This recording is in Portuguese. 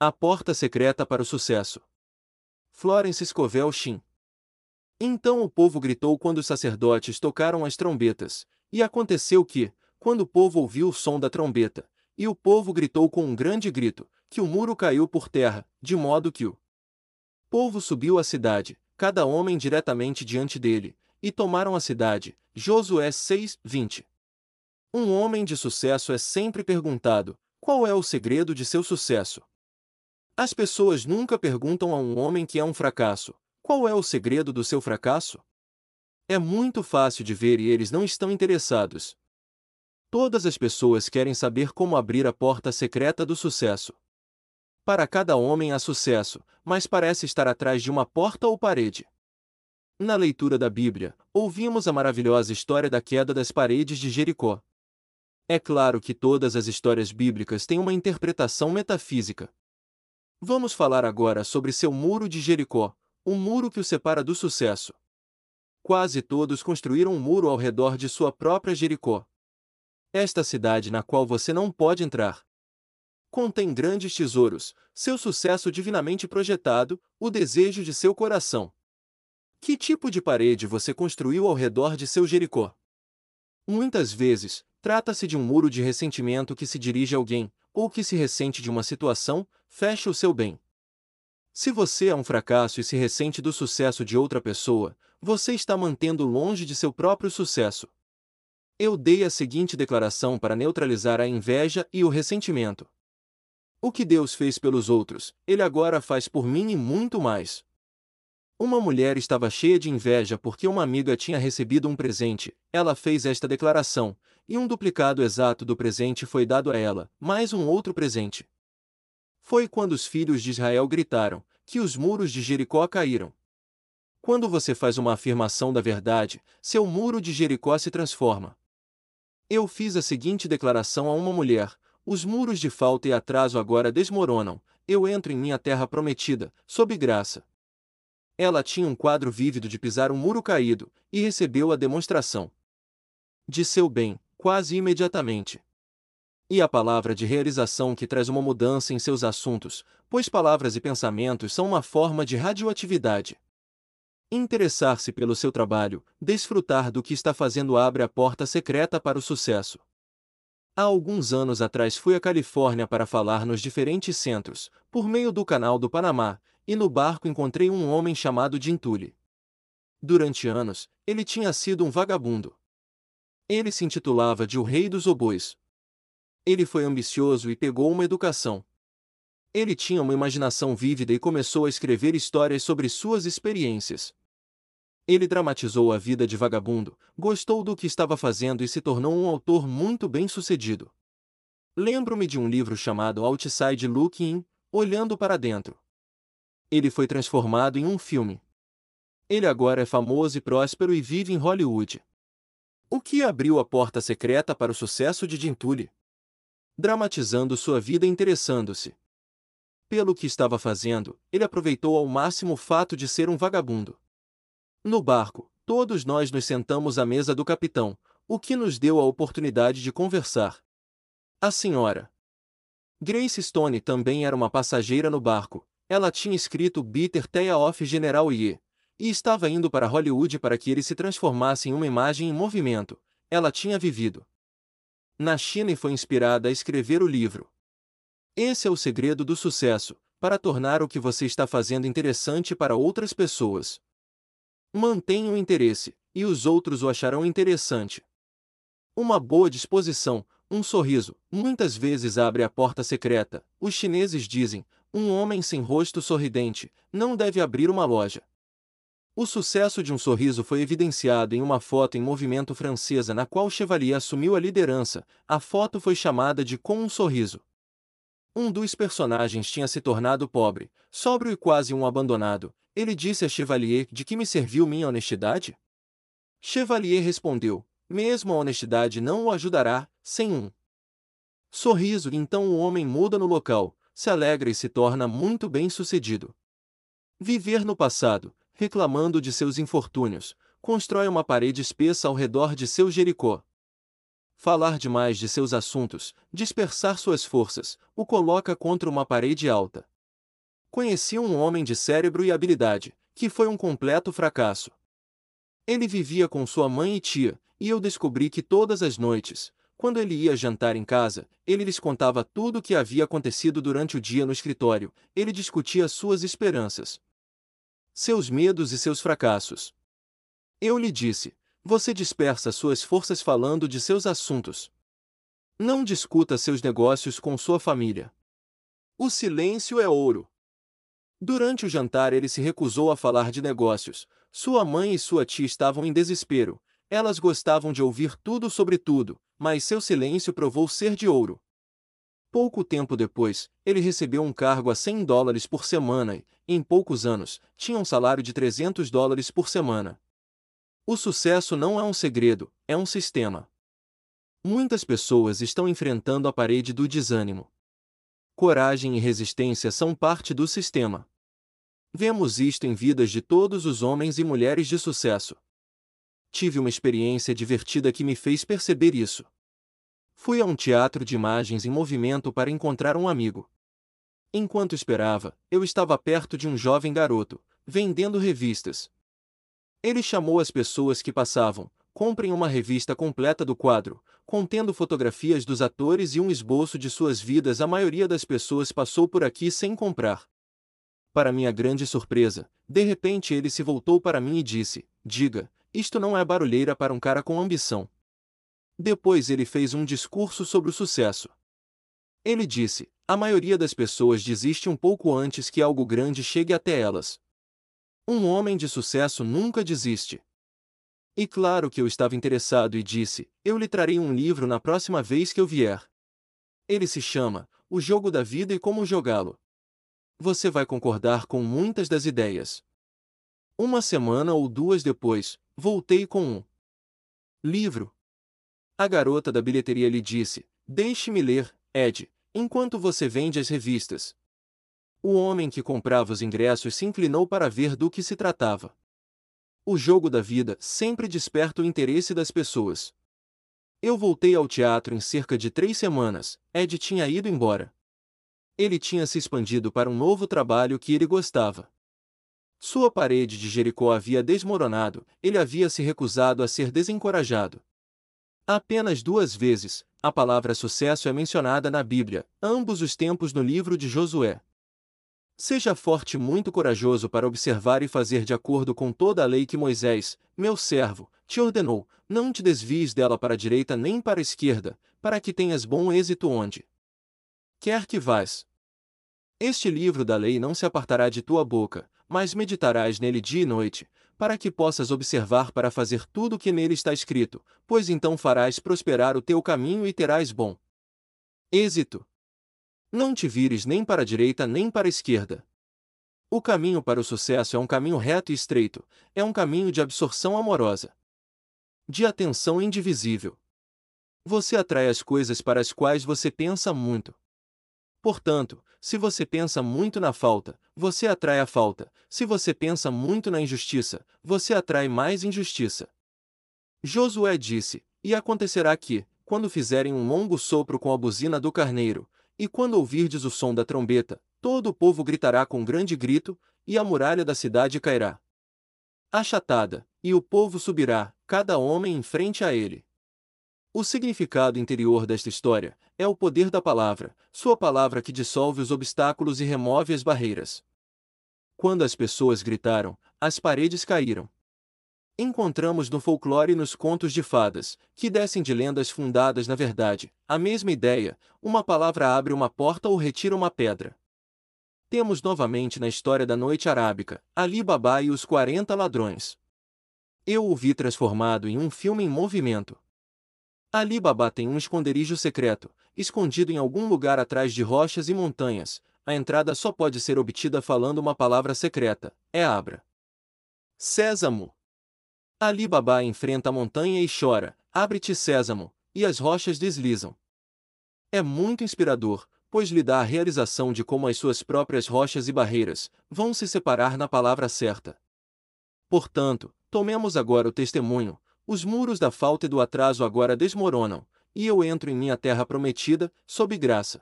A porta secreta para o sucesso. Florence Scovel Shin. Então o povo gritou quando os sacerdotes tocaram as trombetas, e aconteceu que, quando o povo ouviu o som da trombeta, e o povo gritou com um grande grito, que o muro caiu por terra, de modo que o povo subiu à cidade, cada homem diretamente diante dele, e tomaram a cidade. Josué 6, 20. Um homem de sucesso é sempre perguntado: qual é o segredo de seu sucesso? As pessoas nunca perguntam a um homem que é um fracasso: qual é o segredo do seu fracasso? É muito fácil de ver e eles não estão interessados. Todas as pessoas querem saber como abrir a porta secreta do sucesso. Para cada homem há sucesso, mas parece estar atrás de uma porta ou parede. Na leitura da Bíblia, ouvimos a maravilhosa história da queda das paredes de Jericó. É claro que todas as histórias bíblicas têm uma interpretação metafísica. Vamos falar agora sobre seu muro de Jericó, o muro que o separa do sucesso. Quase todos construíram um muro ao redor de sua própria Jericó. Esta cidade na qual você não pode entrar. Contém grandes tesouros, seu sucesso divinamente projetado, o desejo de seu coração. Que tipo de parede você construiu ao redor de seu Jericó? Muitas vezes, trata-se de um muro de ressentimento que se dirige a alguém, ou que se ressente de uma situação, fecha o seu bem. Se você é um fracasso e se ressente do sucesso de outra pessoa, você está mantendo longe de seu próprio sucesso. Eu dei a seguinte declaração para neutralizar a inveja e o ressentimento. O que Deus fez pelos outros, Ele agora faz por mim e muito mais. Uma mulher estava cheia de inveja porque uma amiga tinha recebido um presente. Ela fez esta declaração, e um duplicado exato do presente foi dado a ela, mais um outro presente. Foi quando os filhos de Israel gritaram que os muros de Jericó caíram. Quando você faz uma afirmação da verdade, seu muro de Jericó se transforma. Eu fiz a seguinte declaração a uma mulher: os muros de falta e atraso agora desmoronam, eu entro em minha terra prometida, sob graça. Ela tinha um quadro vívido de pisar um muro caído, e recebeu a demonstração de seu bem, quase imediatamente e a palavra de realização que traz uma mudança em seus assuntos, pois palavras e pensamentos são uma forma de radioatividade. Interessar-se pelo seu trabalho, desfrutar do que está fazendo abre a porta secreta para o sucesso. Há alguns anos atrás fui à Califórnia para falar nos diferentes centros, por meio do Canal do Panamá, e no barco encontrei um homem chamado Dintule. Durante anos, ele tinha sido um vagabundo. Ele se intitulava de o Rei dos Obois, ele foi ambicioso e pegou uma educação. Ele tinha uma imaginação vívida e começou a escrever histórias sobre suas experiências. Ele dramatizou a vida de vagabundo, gostou do que estava fazendo e se tornou um autor muito bem-sucedido. Lembro-me de um livro chamado Outside Looking Olhando para Dentro. Ele foi transformado em um filme. Ele agora é famoso e próspero e vive em Hollywood. O que abriu a porta secreta para o sucesso de Jim Tully? Dramatizando sua vida interessando-se. Pelo que estava fazendo, ele aproveitou ao máximo o fato de ser um vagabundo. No barco, todos nós nos sentamos à mesa do capitão, o que nos deu a oportunidade de conversar. A senhora Grace Stone também era uma passageira no barco. Ela tinha escrito Bitter Tea of General Ye e estava indo para Hollywood para que ele se transformasse em uma imagem em movimento. Ela tinha vivido na China e foi inspirada a escrever o livro. Esse é o segredo do sucesso, para tornar o que você está fazendo interessante para outras pessoas. Mantenha o interesse, e os outros o acharão interessante. Uma boa disposição, um sorriso, muitas vezes abre a porta secreta. Os chineses dizem: um homem sem rosto sorridente não deve abrir uma loja. O sucesso de um sorriso foi evidenciado em uma foto em movimento francesa na qual Chevalier assumiu a liderança. A foto foi chamada de Com um Sorriso. Um dos personagens tinha se tornado pobre, sóbrio e quase um abandonado. Ele disse a Chevalier de que me serviu minha honestidade? Chevalier respondeu: Mesmo a honestidade não o ajudará, sem um sorriso. Então o homem muda no local, se alegra e se torna muito bem-sucedido. Viver no passado, reclamando de seus infortúnios, constrói uma parede espessa ao redor de seu Jericó. falar demais de seus assuntos, dispersar suas forças, o coloca contra uma parede alta. Conheci um homem de cérebro e habilidade, que foi um completo fracasso. Ele vivia com sua mãe e tia, e eu descobri que todas as noites, quando ele ia jantar em casa, ele lhes contava tudo o que havia acontecido durante o dia no escritório, ele discutia suas esperanças, seus medos e seus fracassos. Eu lhe disse: você dispersa suas forças falando de seus assuntos. Não discuta seus negócios com sua família. O silêncio é ouro. Durante o jantar ele se recusou a falar de negócios. Sua mãe e sua tia estavam em desespero. Elas gostavam de ouvir tudo sobre tudo, mas seu silêncio provou ser de ouro. Pouco tempo depois, ele recebeu um cargo a 100 dólares por semana e, em poucos anos, tinha um salário de 300 dólares por semana. O sucesso não é um segredo, é um sistema. Muitas pessoas estão enfrentando a parede do desânimo. Coragem e resistência são parte do sistema. Vemos isto em vidas de todos os homens e mulheres de sucesso. Tive uma experiência divertida que me fez perceber isso. Fui a um teatro de imagens em movimento para encontrar um amigo. Enquanto esperava, eu estava perto de um jovem garoto, vendendo revistas, ele chamou as pessoas que passavam, comprem uma revista completa do quadro, contendo fotografias dos atores e um esboço de suas vidas. A maioria das pessoas passou por aqui sem comprar. Para minha grande surpresa, de repente ele se voltou para mim e disse: Diga, isto não é barulheira para um cara com ambição. Depois ele fez um discurso sobre o sucesso. Ele disse: A maioria das pessoas desiste um pouco antes que algo grande chegue até elas. Um homem de sucesso nunca desiste. E claro que eu estava interessado e disse: Eu lhe trarei um livro na próxima vez que eu vier. Ele se chama O Jogo da Vida e Como Jogá-lo. Você vai concordar com muitas das ideias. Uma semana ou duas depois, voltei com um livro. A garota da bilheteria lhe disse: Deixe-me ler, Ed, enquanto você vende as revistas. O homem que comprava os ingressos se inclinou para ver do que se tratava. O jogo da vida sempre desperta o interesse das pessoas. Eu voltei ao teatro em cerca de três semanas, Ed tinha ido embora. Ele tinha se expandido para um novo trabalho que ele gostava. Sua parede de Jericó havia desmoronado, ele havia se recusado a ser desencorajado. Apenas duas vezes, a palavra sucesso é mencionada na Bíblia, ambos os tempos no livro de Josué. Seja forte e muito corajoso para observar e fazer de acordo com toda a lei que Moisés, meu servo, te ordenou, não te desvies dela para a direita nem para a esquerda, para que tenhas bom êxito onde quer que vás. Este livro da lei não se apartará de tua boca, mas meditarás nele dia e noite, para que possas observar para fazer tudo o que nele está escrito, pois então farás prosperar o teu caminho e terás bom êxito. Não te vires nem para a direita nem para a esquerda. O caminho para o sucesso é um caminho reto e estreito, é um caminho de absorção amorosa, de atenção indivisível. Você atrai as coisas para as quais você pensa muito. Portanto, se você pensa muito na falta, você atrai a falta. Se você pensa muito na injustiça, você atrai mais injustiça. Josué disse: E acontecerá que, quando fizerem um longo sopro com a buzina do carneiro, e quando ouvirdes o som da trombeta, todo o povo gritará com grande grito, e a muralha da cidade cairá. Achatada, e o povo subirá, cada homem em frente a ele. O significado interior desta história é o poder da palavra, sua palavra que dissolve os obstáculos e remove as barreiras. Quando as pessoas gritaram, as paredes caíram encontramos no folclore e nos contos de fadas, que descem de lendas fundadas na verdade, a mesma ideia, uma palavra abre uma porta ou retira uma pedra. Temos novamente na história da noite arábica, Ali Baba e os 40 ladrões. Eu o vi transformado em um filme em movimento. Ali Baba tem um esconderijo secreto, escondido em algum lugar atrás de rochas e montanhas. A entrada só pode ser obtida falando uma palavra secreta, é Abra. Sésamo. Ali Baba enfrenta a montanha e chora, abre-te sésamo, e as rochas deslizam. É muito inspirador, pois lhe dá a realização de como as suas próprias rochas e barreiras vão se separar na palavra certa. Portanto, tomemos agora o testemunho, os muros da falta e do atraso agora desmoronam, e eu entro em minha terra prometida, sob graça.